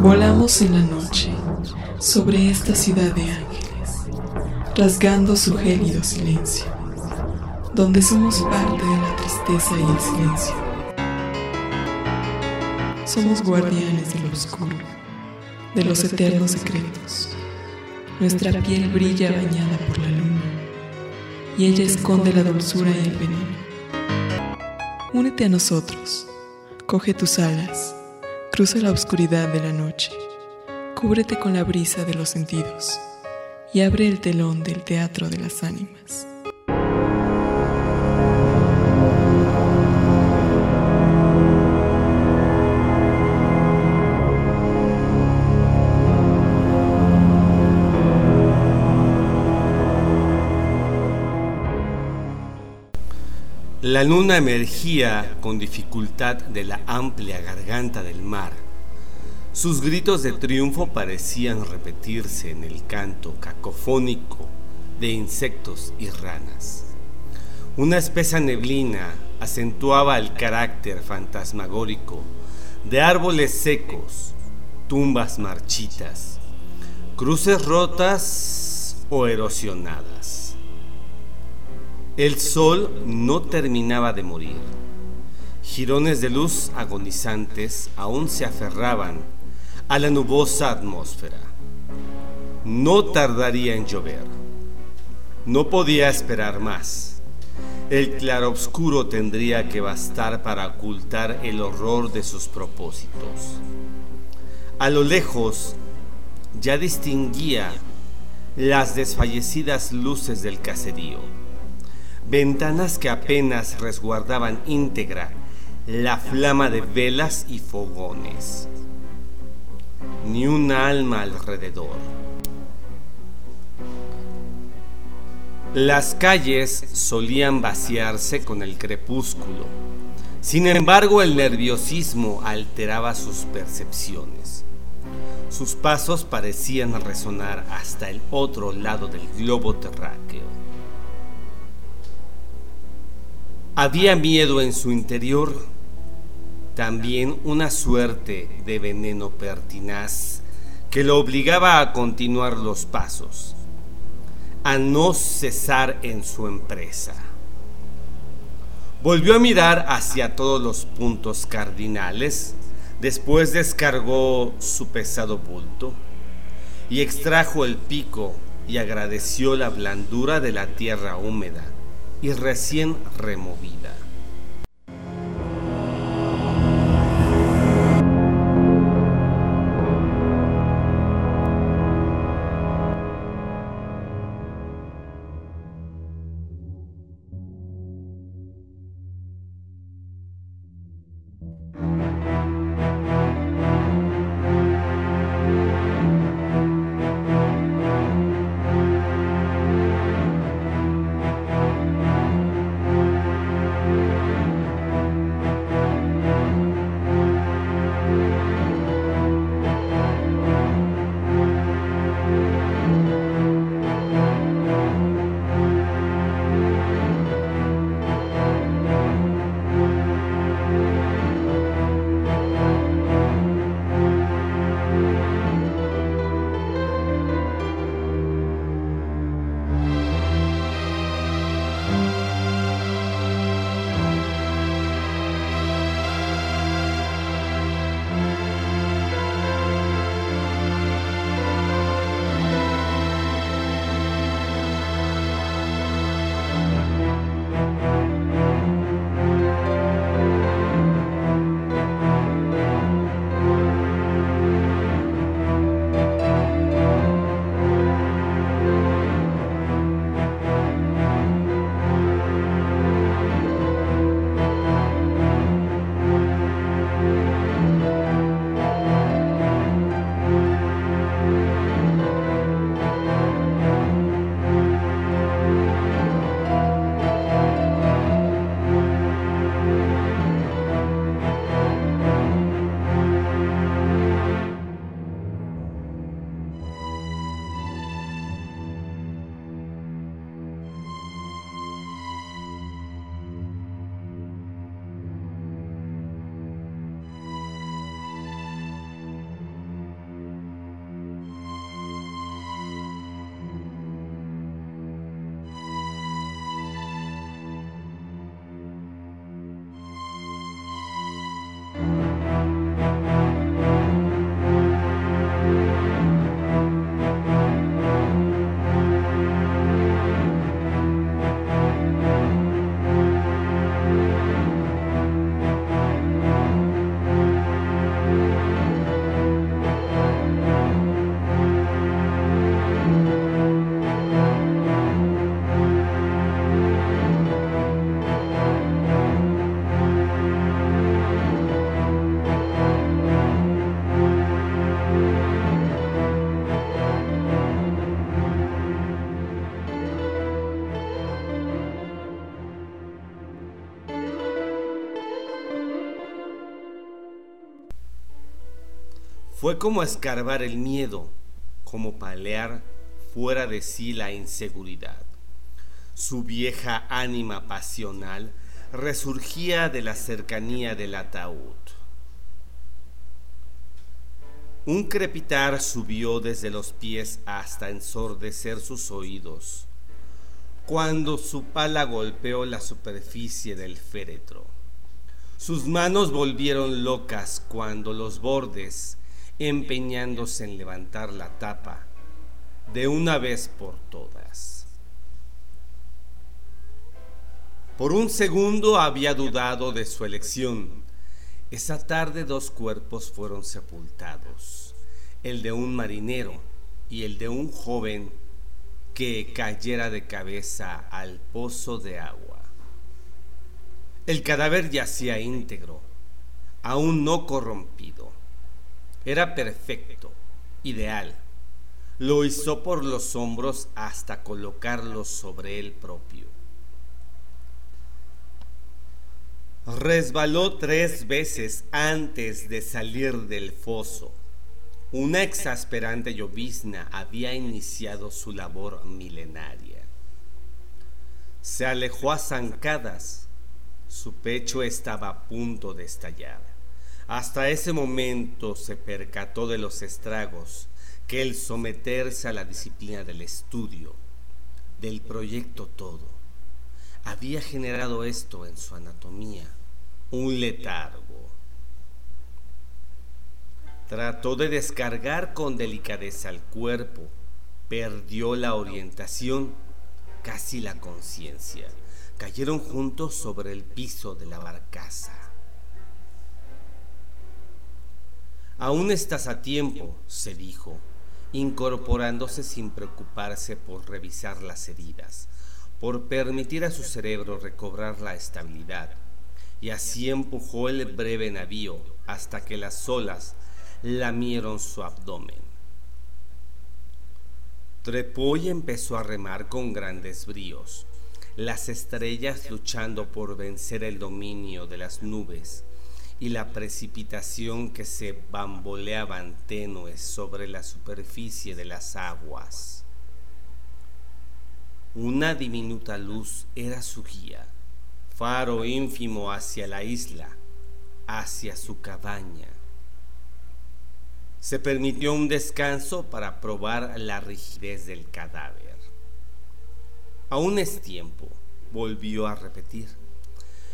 Volamos en la noche sobre esta ciudad de ángeles, rasgando su gélido silencio, donde somos parte de la tristeza y el silencio. Somos guardianes de lo oscuro, de los eternos secretos. Nuestra piel brilla bañada por la luna y ella esconde la dulzura y el veneno. Únete a nosotros, coge tus alas Cruza la oscuridad de la noche, cúbrete con la brisa de los sentidos y abre el telón del teatro de las ánimas. La luna emergía con dificultad de la amplia garganta del mar. Sus gritos de triunfo parecían repetirse en el canto cacofónico de insectos y ranas. Una espesa neblina acentuaba el carácter fantasmagórico de árboles secos, tumbas marchitas, cruces rotas o erosionadas. El sol no terminaba de morir. Girones de luz agonizantes aún se aferraban a la nubosa atmósfera. No tardaría en llover. No podía esperar más. El claroscuro tendría que bastar para ocultar el horror de sus propósitos. A lo lejos ya distinguía las desfallecidas luces del caserío ventanas que apenas resguardaban íntegra la flama de velas y fogones. Ni un alma alrededor. Las calles solían vaciarse con el crepúsculo. Sin embargo, el nerviosismo alteraba sus percepciones. Sus pasos parecían resonar hasta el otro lado del globo terráqueo. Había miedo en su interior, también una suerte de veneno pertinaz que lo obligaba a continuar los pasos, a no cesar en su empresa. Volvió a mirar hacia todos los puntos cardinales, después descargó su pesado bulto y extrajo el pico y agradeció la blandura de la tierra húmeda y recién removida. Fue como escarbar el miedo, como palear fuera de sí la inseguridad. Su vieja ánima pasional resurgía de la cercanía del ataúd. Un crepitar subió desde los pies hasta ensordecer sus oídos, cuando su pala golpeó la superficie del féretro. Sus manos volvieron locas cuando los bordes, empeñándose en levantar la tapa, de una vez por todas. Por un segundo había dudado de su elección. Esa tarde dos cuerpos fueron sepultados, el de un marinero y el de un joven que cayera de cabeza al pozo de agua. El cadáver yacía íntegro, aún no corrompido. Era perfecto, ideal. Lo hizo por los hombros hasta colocarlo sobre él propio. Resbaló tres veces antes de salir del foso. Una exasperante llovizna había iniciado su labor milenaria. Se alejó a zancadas. Su pecho estaba a punto de estallar. Hasta ese momento se percató de los estragos que el someterse a la disciplina del estudio, del proyecto todo, había generado esto en su anatomía, un letargo. Trató de descargar con delicadeza el cuerpo, perdió la orientación, casi la conciencia. Cayeron juntos sobre el piso de la barcaza. Aún estás a tiempo, se dijo, incorporándose sin preocuparse por revisar las heridas, por permitir a su cerebro recobrar la estabilidad, y así empujó el breve navío hasta que las olas lamieron su abdomen. Trepó y empezó a remar con grandes bríos, las estrellas luchando por vencer el dominio de las nubes y la precipitación que se bamboleaban tenues sobre la superficie de las aguas. Una diminuta luz era su guía, faro ínfimo hacia la isla, hacia su cabaña se permitió un descanso para probar la rigidez del cadáver. Aún es tiempo, volvió a repetir.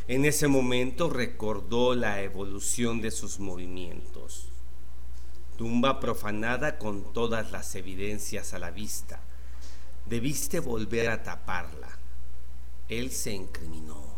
En ese momento recordó la evolución de sus movimientos. Tumba profanada con todas las evidencias a la vista. Debiste volver a taparla. Él se incriminó.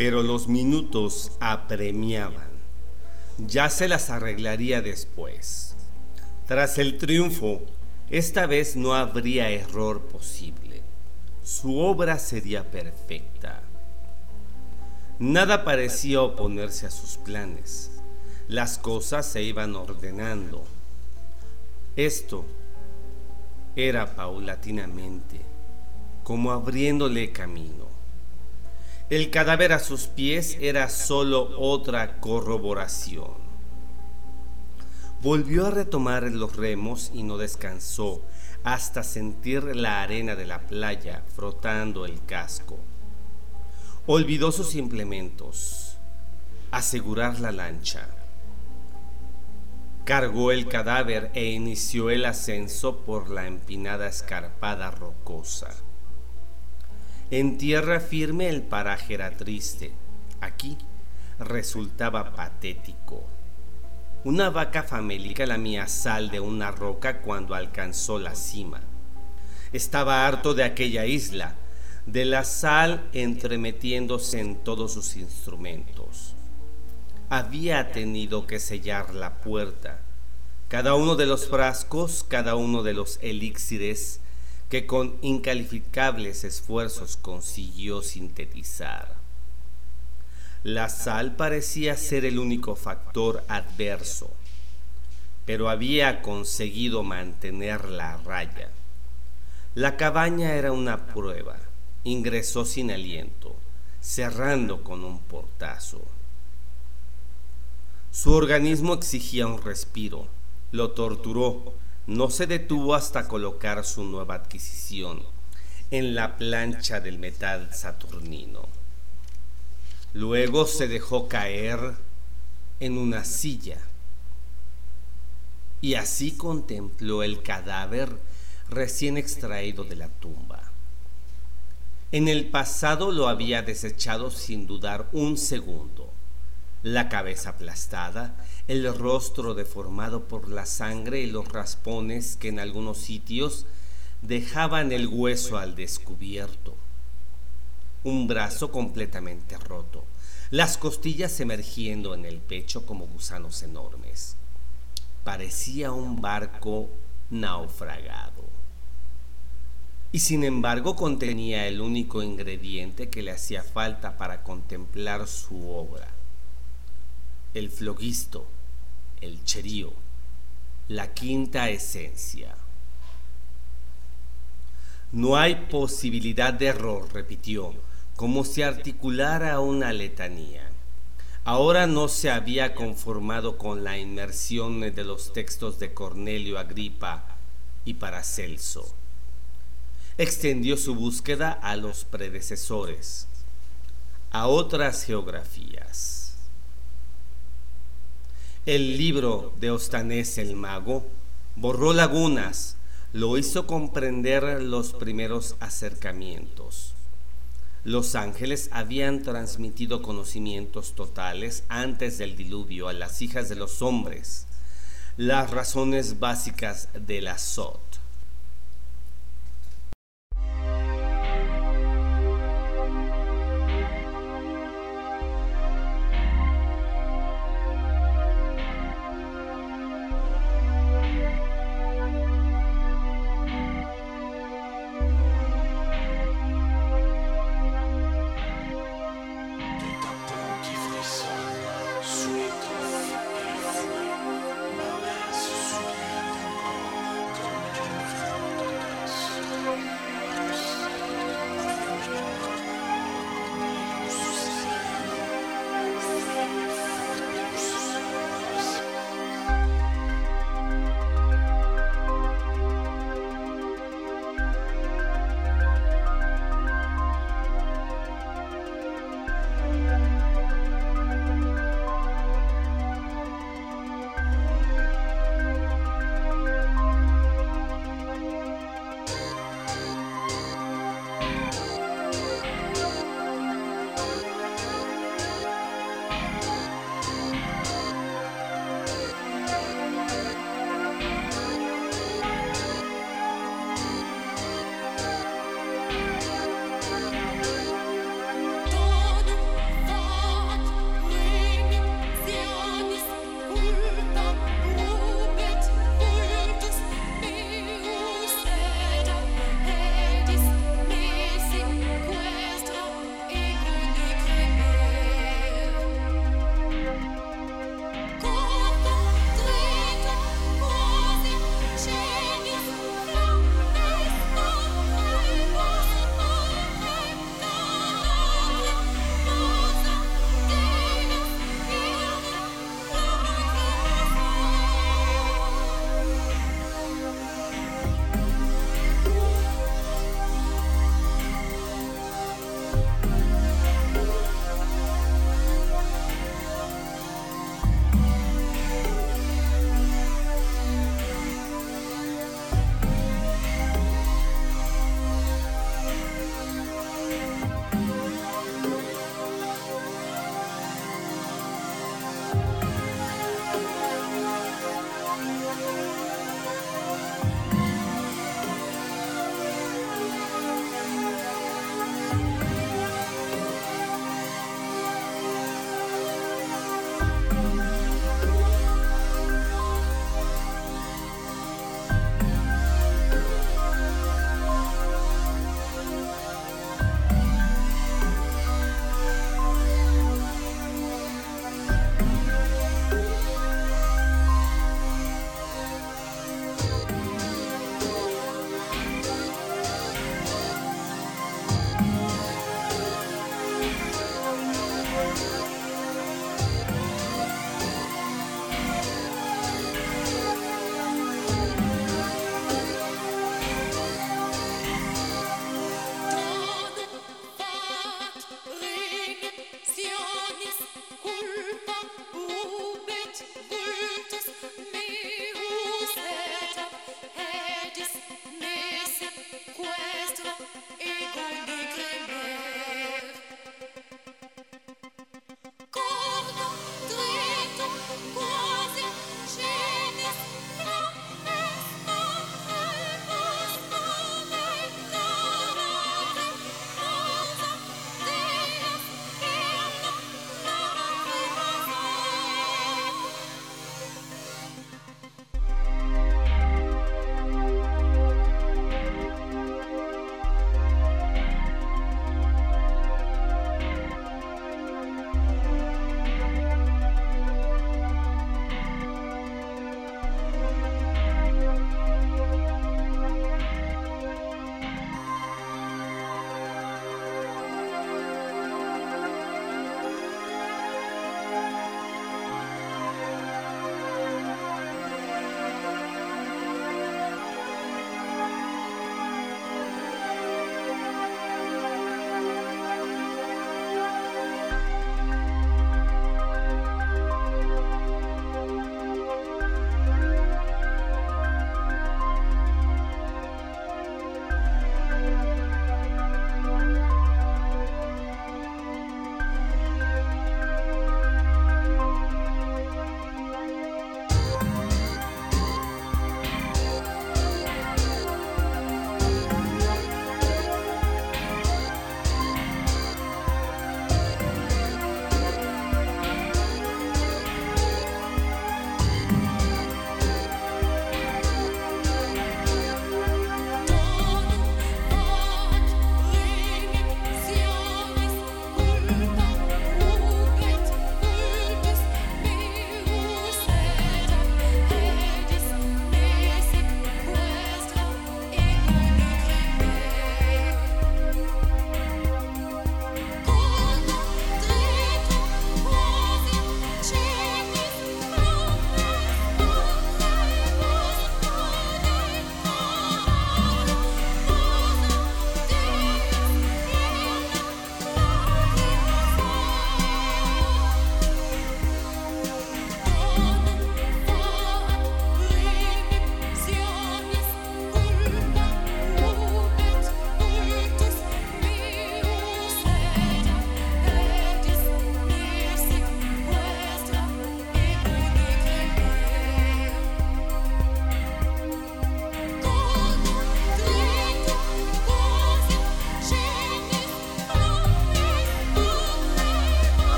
Pero los minutos apremiaban. Ya se las arreglaría después. Tras el triunfo, esta vez no habría error posible. Su obra sería perfecta. Nada parecía oponerse a sus planes. Las cosas se iban ordenando. Esto era paulatinamente, como abriéndole camino El cadáver a sus pies era solo otra corroboración. Volvió a retomar los remos y no descansó hasta sentir la arena de la playa frotando el casco. Olvidó sus implementos, asegurar la lancha. Cargó el cadáver e inició el ascenso por la empinada escarpada rocosa. En tierra firme el paraje era triste. Aquí resultaba patético. Una vaca famélica lamía sal de una roca cuando alcanzó la cima. Estaba harto de aquella isla, de la sal entremetiéndose en todos sus instrumentos. Había tenido que sellar la puerta. Cada uno de los frascos, cada uno de los elixires que con incalificables esfuerzos consiguió sintetizar. La sal parecía ser el único factor adverso, pero había conseguido mantener la raya. La cabaña era una prueba. Ingresó sin aliento, cerrando con un portazo. Su organismo exigía un respiro. Lo torturó. No se detuvo hasta colocar su nueva adquisición en la plancha del metal saturnino. Luego se dejó caer en una silla y así contempló el cadáver recién extraído de la tumba. En el pasado lo había desechado sin dudar un segundo. La cabeza aplastada, el rostro deformado por la sangre y los raspones que en algunos sitios dejaban el hueso al descubierto un brazo completamente roto, las costillas emergiendo en el pecho como gusanos enormes. Parecía un barco naufragado. Y sin embargo contenía el único ingrediente que le hacía falta para contemplar su obra. El flogisto, el cherío, la quinta esencia. No hay posibilidad de error, repitió como si articulara una letanía. Ahora no se había conformado con la inmersión de los textos de Cornelio Agripa y Paracelso. Extendió su búsqueda a los predecesores, a otras geografías. El libro de Ostanés el Mago borró lagunas, lo hizo comprender los primeros acercamientos los ángeles habían transmitido conocimientos totales antes del diluvio a las hijas de los hombres, las razones básicas del azot.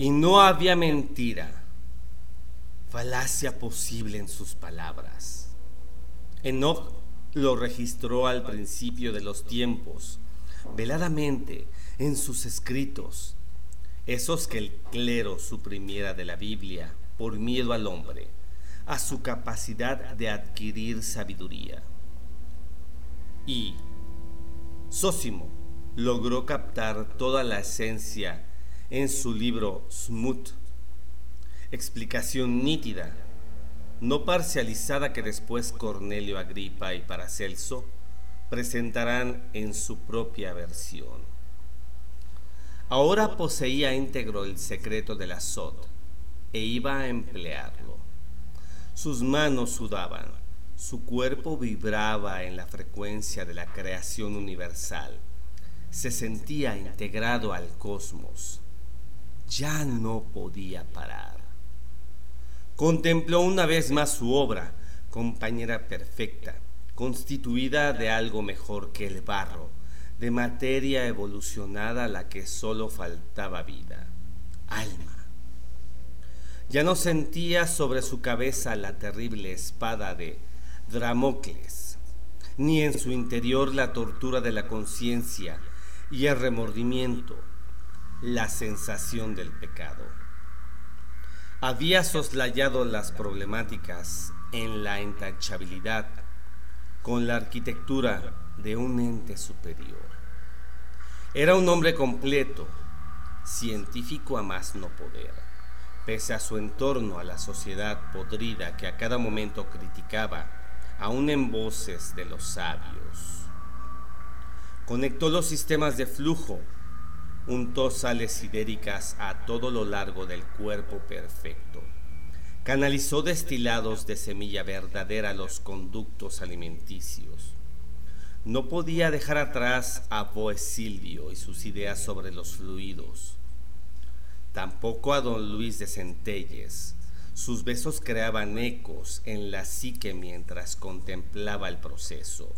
Y no había mentira, falacia posible en sus palabras. Enoch lo registró al principio de los tiempos, veladamente en sus escritos, esos que el clero suprimiera de la Biblia por miedo al hombre, a su capacidad de adquirir sabiduría. Y Sósimo logró captar toda la esencia en su libro Smut, explicación nítida, no parcializada que después Cornelio Agripa y Paracelso presentarán en su propia versión. Ahora poseía íntegro el secreto del azot e iba a emplearlo. Sus manos sudaban, su cuerpo vibraba en la frecuencia de la creación universal, se sentía integrado al cosmos. Ya no podía parar. Contempló una vez más su obra, compañera perfecta, constituida de algo mejor que el barro, de materia evolucionada a la que solo faltaba vida, alma. Ya no sentía sobre su cabeza la terrible espada de Dramocles, ni en su interior la tortura de la conciencia y el remordimiento, la sensación del pecado. Había soslayado las problemáticas en la intachabilidad con la arquitectura de un ente superior. Era un hombre completo, científico a más no poder, pese a su entorno, a la sociedad podrida que a cada momento criticaba, aún en voces de los sabios. Conectó los sistemas de flujo, untó sales sidéricas a todo lo largo del cuerpo perfecto. Canalizó destilados de semilla verdadera los conductos alimenticios no podía dejar atrás a Boesilvio y sus ideas sobre los fluidos. Tampoco a don Luis de Centelles. Sus besos creaban ecos en la psique mientras contemplaba el proceso.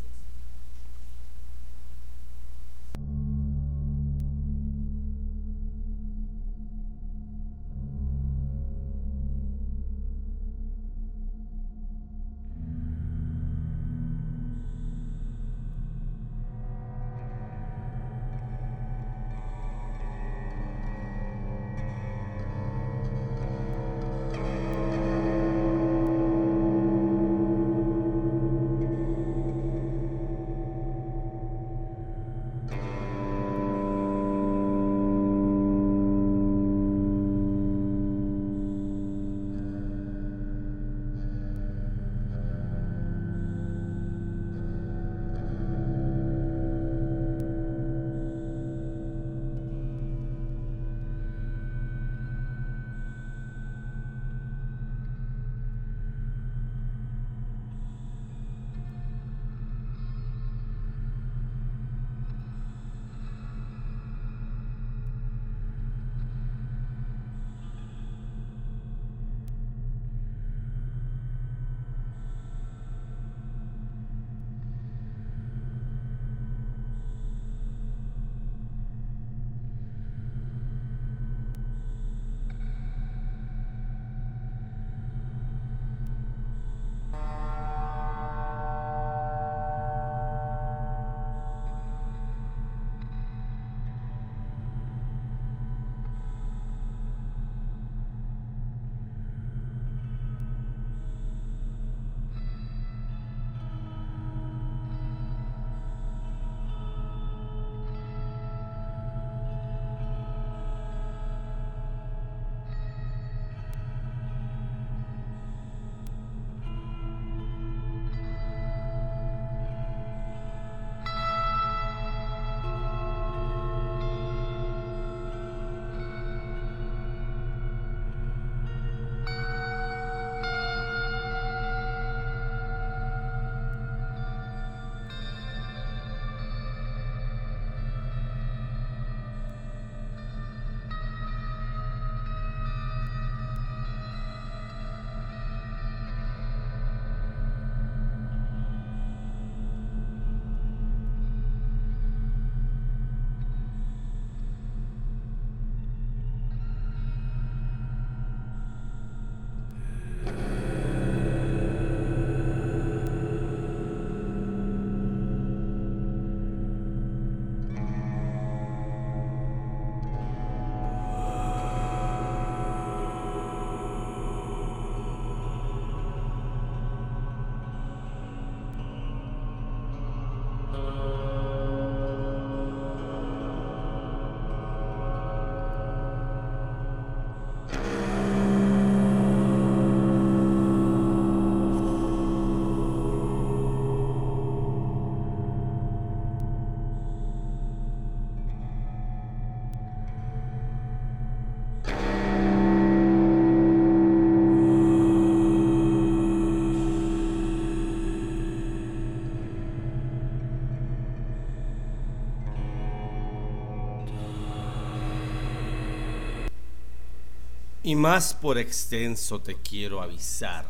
Y más por extenso te quiero avisar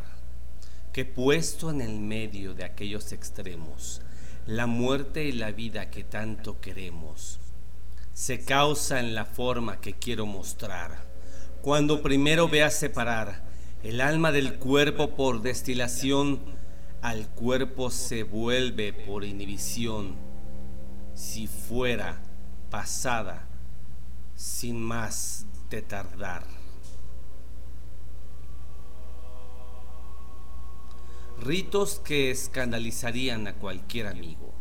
que puesto en el medio de aquellos extremos, la muerte y la vida que tanto queremos, se causa en la forma que quiero mostrar. Cuando primero veas separar el alma del cuerpo por destilación, al cuerpo se vuelve por inhibición, si fuera pasada sin más de tardar. Ritos que escandalizarían a cualquier amigo,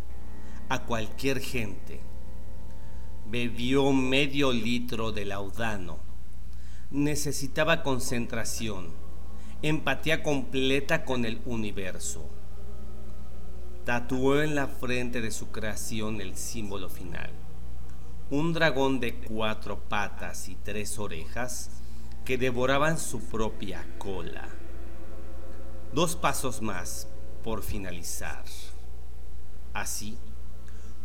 a cualquier gente. Bebió medio litro de laudano. Necesitaba concentración, empatía completa con el universo. Tatuó en la frente de su creación el símbolo final. Un dragón de cuatro patas y tres orejas que devoraban su propia cola dos pasos más por finalizar. Así,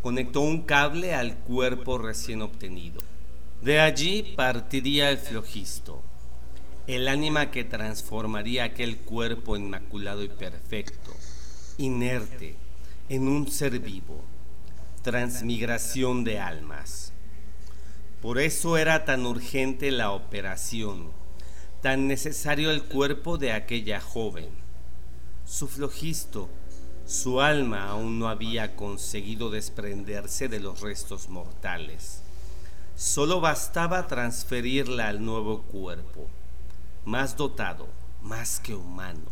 conectó un cable al cuerpo recién obtenido. De allí partiría el flojisto, el ánima que transformaría aquel cuerpo inmaculado y perfecto, inerte, en un ser vivo, transmigración de almas. Por eso era tan urgente la operación, tan necesario el cuerpo de aquella joven su flojisto, su alma aún no había conseguido desprenderse de los restos mortales. Solo bastaba transferirla al nuevo cuerpo, más dotado, más que humano.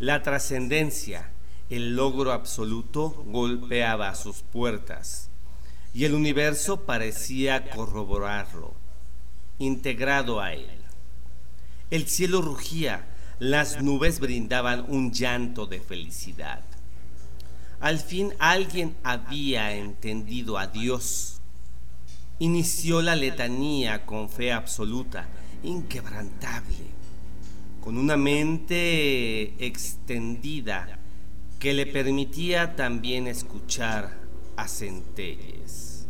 La trascendencia, el logro absoluto, golpeaba sus puertas y el universo parecía corroborarlo, integrado a él. El cielo rugía, las nubes brindaban un llanto de felicidad. Al fin alguien había entendido a Dios. Inició la letanía con fe absoluta, inquebrantable, con una mente extendida que le permitía también escuchar a centelles.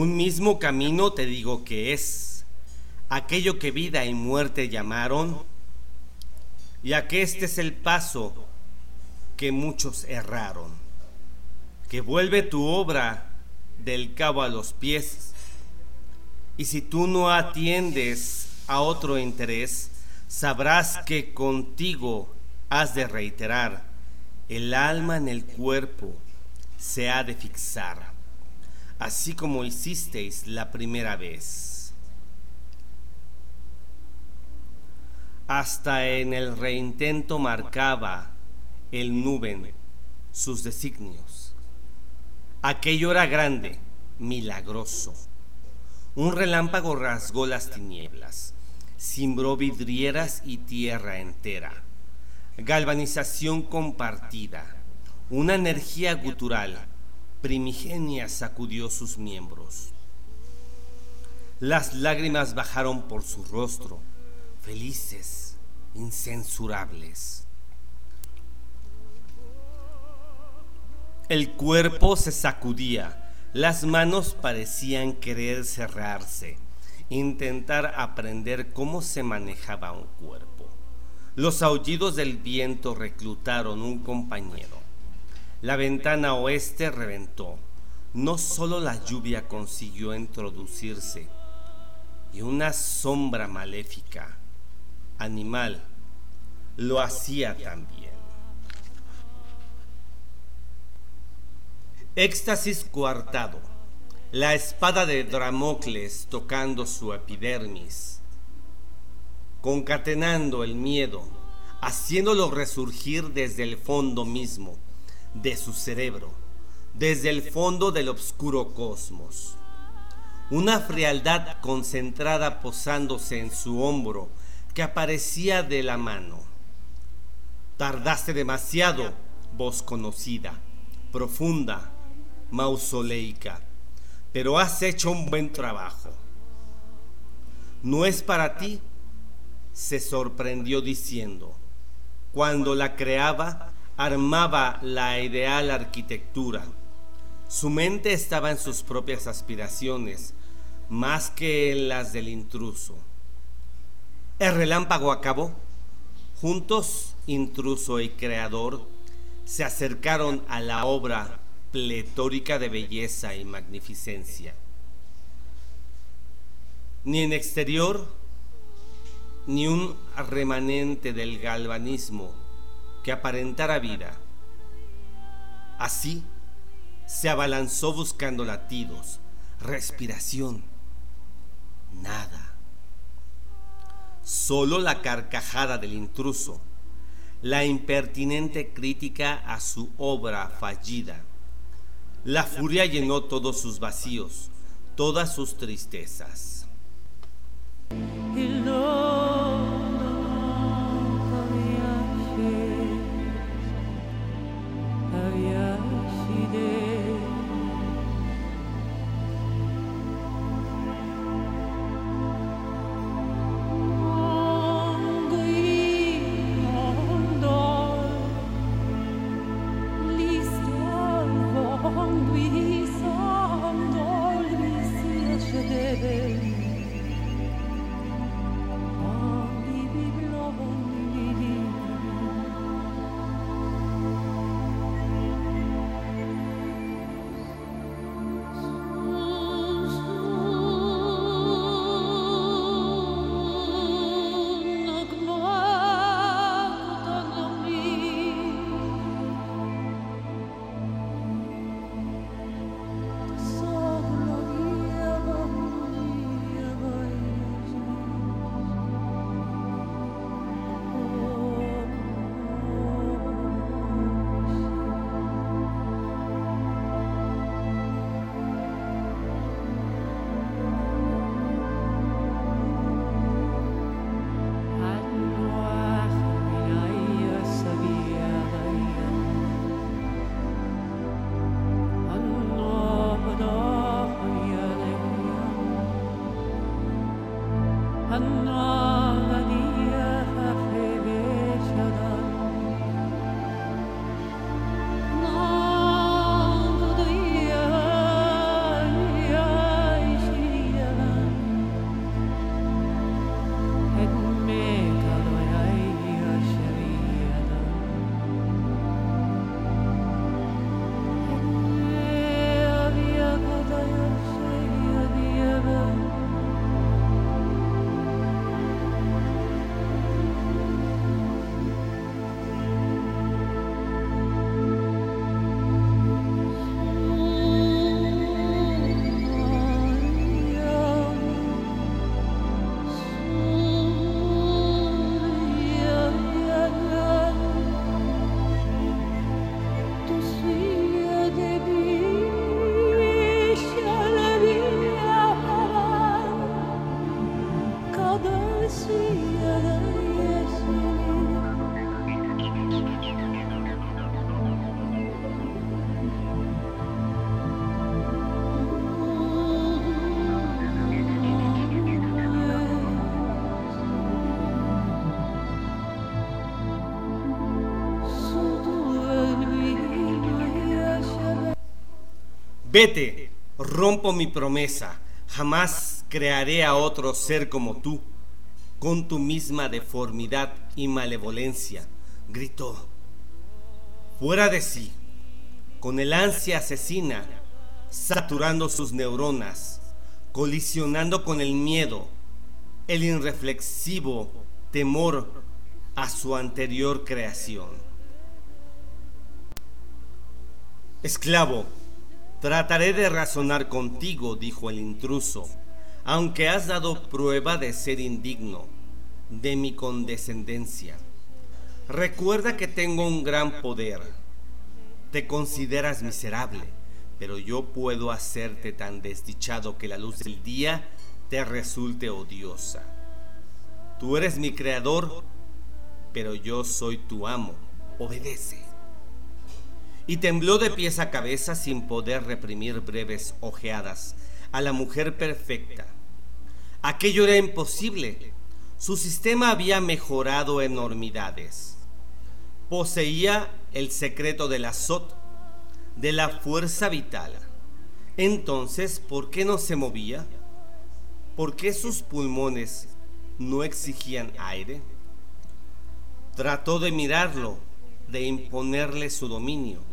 Un mismo camino te digo que es aquello que vida y muerte llamaron, y este es el paso que muchos erraron, que vuelve tu obra del cabo a los pies, y si tú no atiendes a otro interés, sabrás que contigo has de reiterar, el alma en el cuerpo se ha de fixar así como hicisteis la primera vez. Hasta en el reintento marcaba el nube sus designios. Aquello era grande, milagroso. Un relámpago rasgó las tinieblas, cimbró vidrieras y tierra entera. Galvanización compartida, una energía gutural primigenia sacudió sus miembros. Las lágrimas bajaron por su rostro, felices, incensurables. El cuerpo se sacudía, las manos parecían querer cerrarse, intentar aprender cómo se manejaba un cuerpo. Los aullidos del viento reclutaron un compañero la ventana oeste reventó. No solo la lluvia consiguió introducirse, y una sombra maléfica, animal, lo hacía también. Éxtasis coartado, la espada de Dramocles tocando su epidermis, concatenando el miedo, haciéndolo resurgir desde el fondo mismo de su cerebro, desde el fondo del oscuro cosmos. Una frialdad concentrada posándose en su hombro que aparecía de la mano. Tardaste demasiado, voz conocida, profunda, mausoleica, pero has hecho un buen trabajo. ¿No es para ti? se sorprendió diciendo. Cuando la creaba, armaba la ideal arquitectura. Su mente estaba en sus propias aspiraciones, más que en las del intruso. El relámpago acabó. Juntos, intruso y creador, se acercaron a la obra pletórica de belleza y magnificencia. Ni en exterior, ni un remanente del galvanismo que aparentara vida. Así se abalanzó buscando latidos, respiración, nada. Solo la carcajada del intruso, la impertinente crítica a su obra fallida. La furia llenó todos sus vacíos, todas sus tristezas. Vete, rompo mi promesa, jamás crearé a otro ser como tú, con tu misma deformidad y malevolencia, gritó. Fuera de sí, con el ansia asesina, saturando sus neuronas, colisionando con el miedo, el irreflexivo temor a su anterior creación. Esclavo, Trataré de razonar contigo, dijo el intruso, aunque has dado prueba de ser indigno de mi condescendencia. Recuerda que tengo un gran poder. Te consideras miserable, pero yo puedo hacerte tan desdichado que la luz del día te resulte odiosa. Tú eres mi creador, pero yo soy tu amo. Obedece y tembló de pies a cabeza sin poder reprimir breves ojeadas a la mujer perfecta. Aquello era imposible. Su sistema había mejorado enormidades. Poseía el secreto del azot, de la fuerza vital. Entonces, ¿por qué no se movía? ¿Por qué sus pulmones no exigían aire? Trató de mirarlo, de imponerle su dominio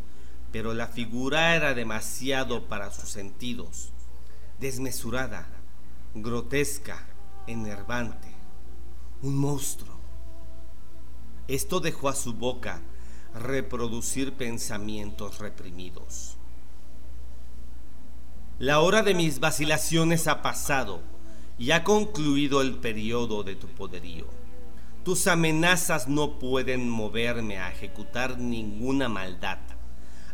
pero la figura era demasiado para sus sentidos, desmesurada, grotesca, enervante, un monstruo. Esto dejó a su boca reproducir pensamientos reprimidos. La hora de mis vacilaciones ha pasado y ha concluido el periodo de tu poderío. Tus amenazas no pueden moverme a ejecutar ninguna maldad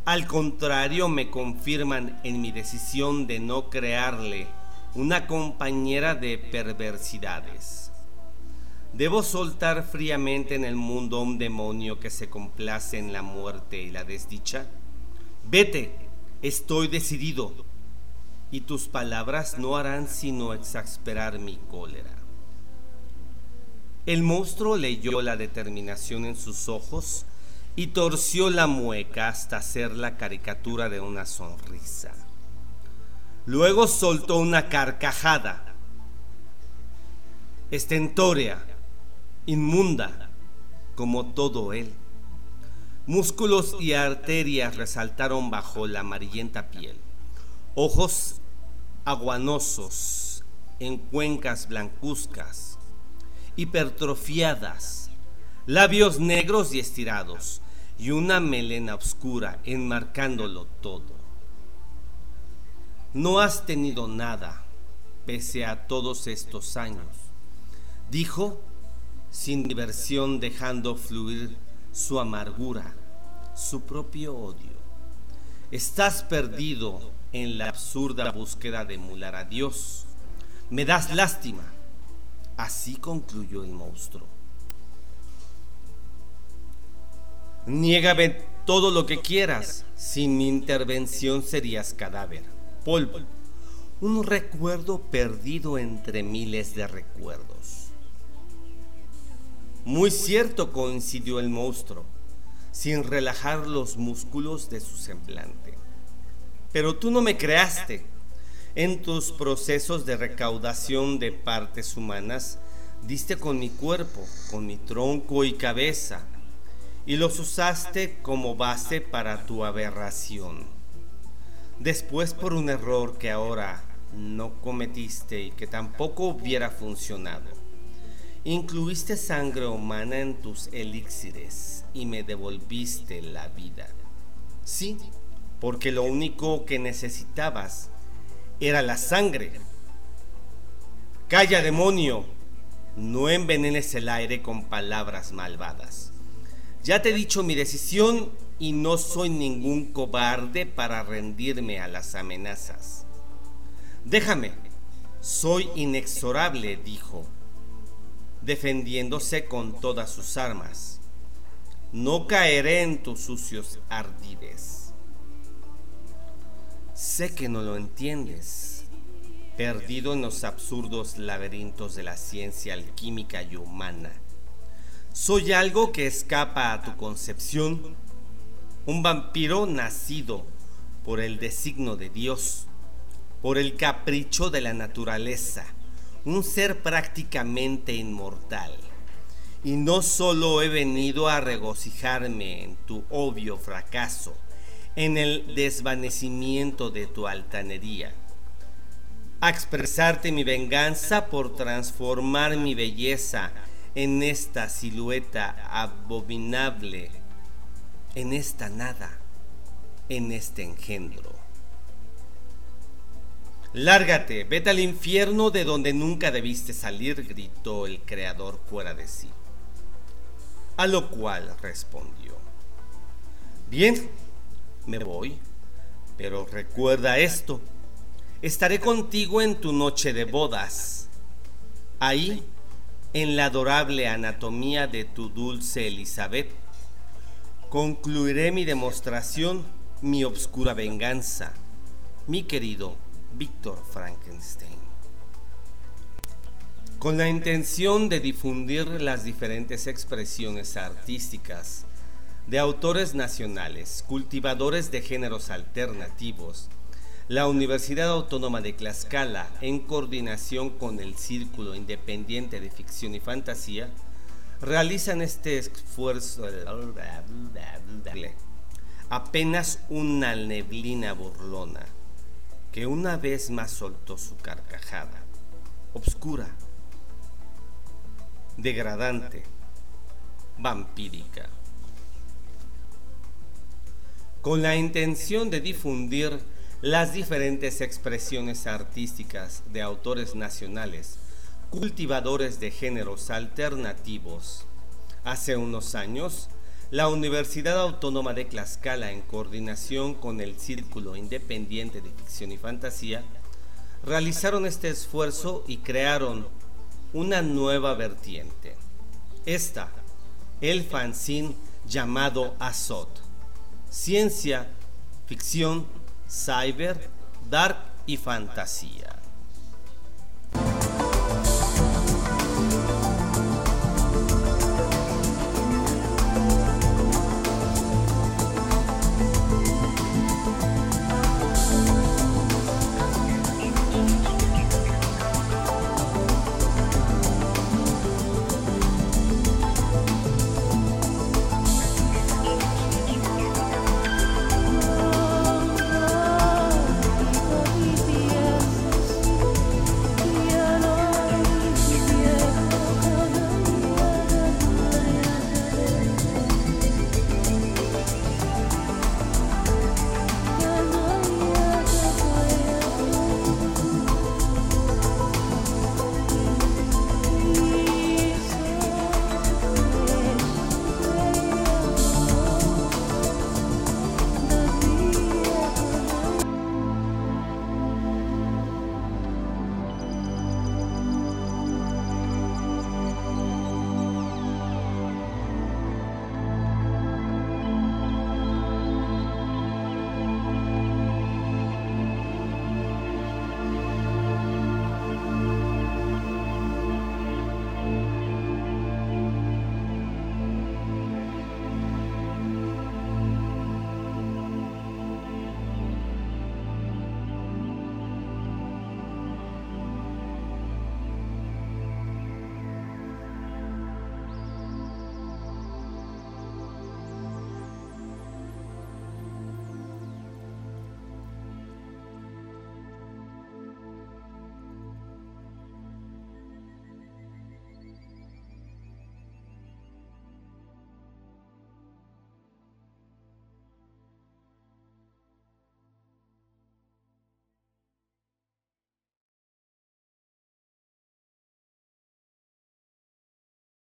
al contrario, me confirman en mi decisión de no crearle una compañera de perversidades. ¿Debo soltar fríamente en el mundo un demonio que se complace en la muerte y la desdicha? Vete, estoy decidido, y tus palabras no harán sino exasperar mi cólera. El monstruo leyó la determinación en sus ojos y torció la mueca hasta hacer la caricatura de una sonrisa. Luego soltó una carcajada, estentórea, inmunda, como todo él. Músculos y arterias resaltaron bajo la amarillenta piel. Ojos aguanosos en cuencas blancuzcas, hipertrofiadas, labios negros y estirados, y una melena oscura enmarcándolo todo. No has tenido nada pese a todos estos años, dijo sin diversión dejando fluir su amargura, su propio odio. Estás perdido en la absurda búsqueda de emular a Dios. Me das lástima. Así concluyó el monstruo. Niégame todo lo que quieras. Sin mi intervención serías cadáver, polvo, un recuerdo perdido entre miles de recuerdos. Muy cierto coincidió el monstruo, sin relajar los músculos de su semblante. Pero tú no me creaste. En tus procesos de recaudación de partes humanas, diste con mi cuerpo, con mi tronco y cabeza, y los usaste como base para tu aberración. Después por un error que ahora no cometiste y que tampoco hubiera funcionado. Incluiste sangre humana en tus elixires y me devolviste la vida. Sí, porque lo único que necesitabas era la sangre. Calla, demonio, no envenenes el aire con palabras malvadas. Ya te he dicho mi decisión y no soy ningún cobarde para rendirme a las amenazas. Déjame, soy inexorable, dijo, defendiéndose con todas sus armas. No caeré en tus sucios ardides. Sé que no lo entiendes, perdido en los absurdos laberintos de la ciencia alquímica y humana. Soy algo que escapa a tu concepción, un vampiro nacido por el designio de Dios por el capricho de la naturaleza, un ser prácticamente inmortal. Y no solo he venido a regocijarme en tu obvio fracaso, en el desvanecimiento de tu altanería, a expresarte mi venganza por transformar mi belleza en esta silueta abominable, en esta nada, en este engendro. Lárgate, vete al infierno de donde nunca debiste salir, gritó el creador fuera de sí. A lo cual respondió, bien, me voy, pero recuerda esto, estaré contigo en tu noche de bodas. Ahí, en la adorable anatomía de tu dulce Elizabeth, concluiré mi demostración, mi obscura venganza, mi querido Víctor Frankenstein. Con la intención de difundir las diferentes expresiones artísticas de autores nacionales, cultivadores de géneros alternativos, la Universidad Autónoma de Tlaxcala, en coordinación con el Círculo Independiente de Ficción y Fantasía, realizan este esfuerzo apenas una neblina burlona que una vez más soltó su carcajada, obscura, degradante, vampírica. Con la intención de difundir las diferentes expresiones artísticas de autores nacionales, cultivadores de géneros alternativos, hace unos años, la Universidad Autónoma de Tlaxcala, en coordinación con el Círculo Independiente de Ficción y Fantasía, realizaron este esfuerzo y crearon una nueva vertiente. Esta, el fanzine llamado Azot. Ciencia, ficción, cyber, dark y fantasía.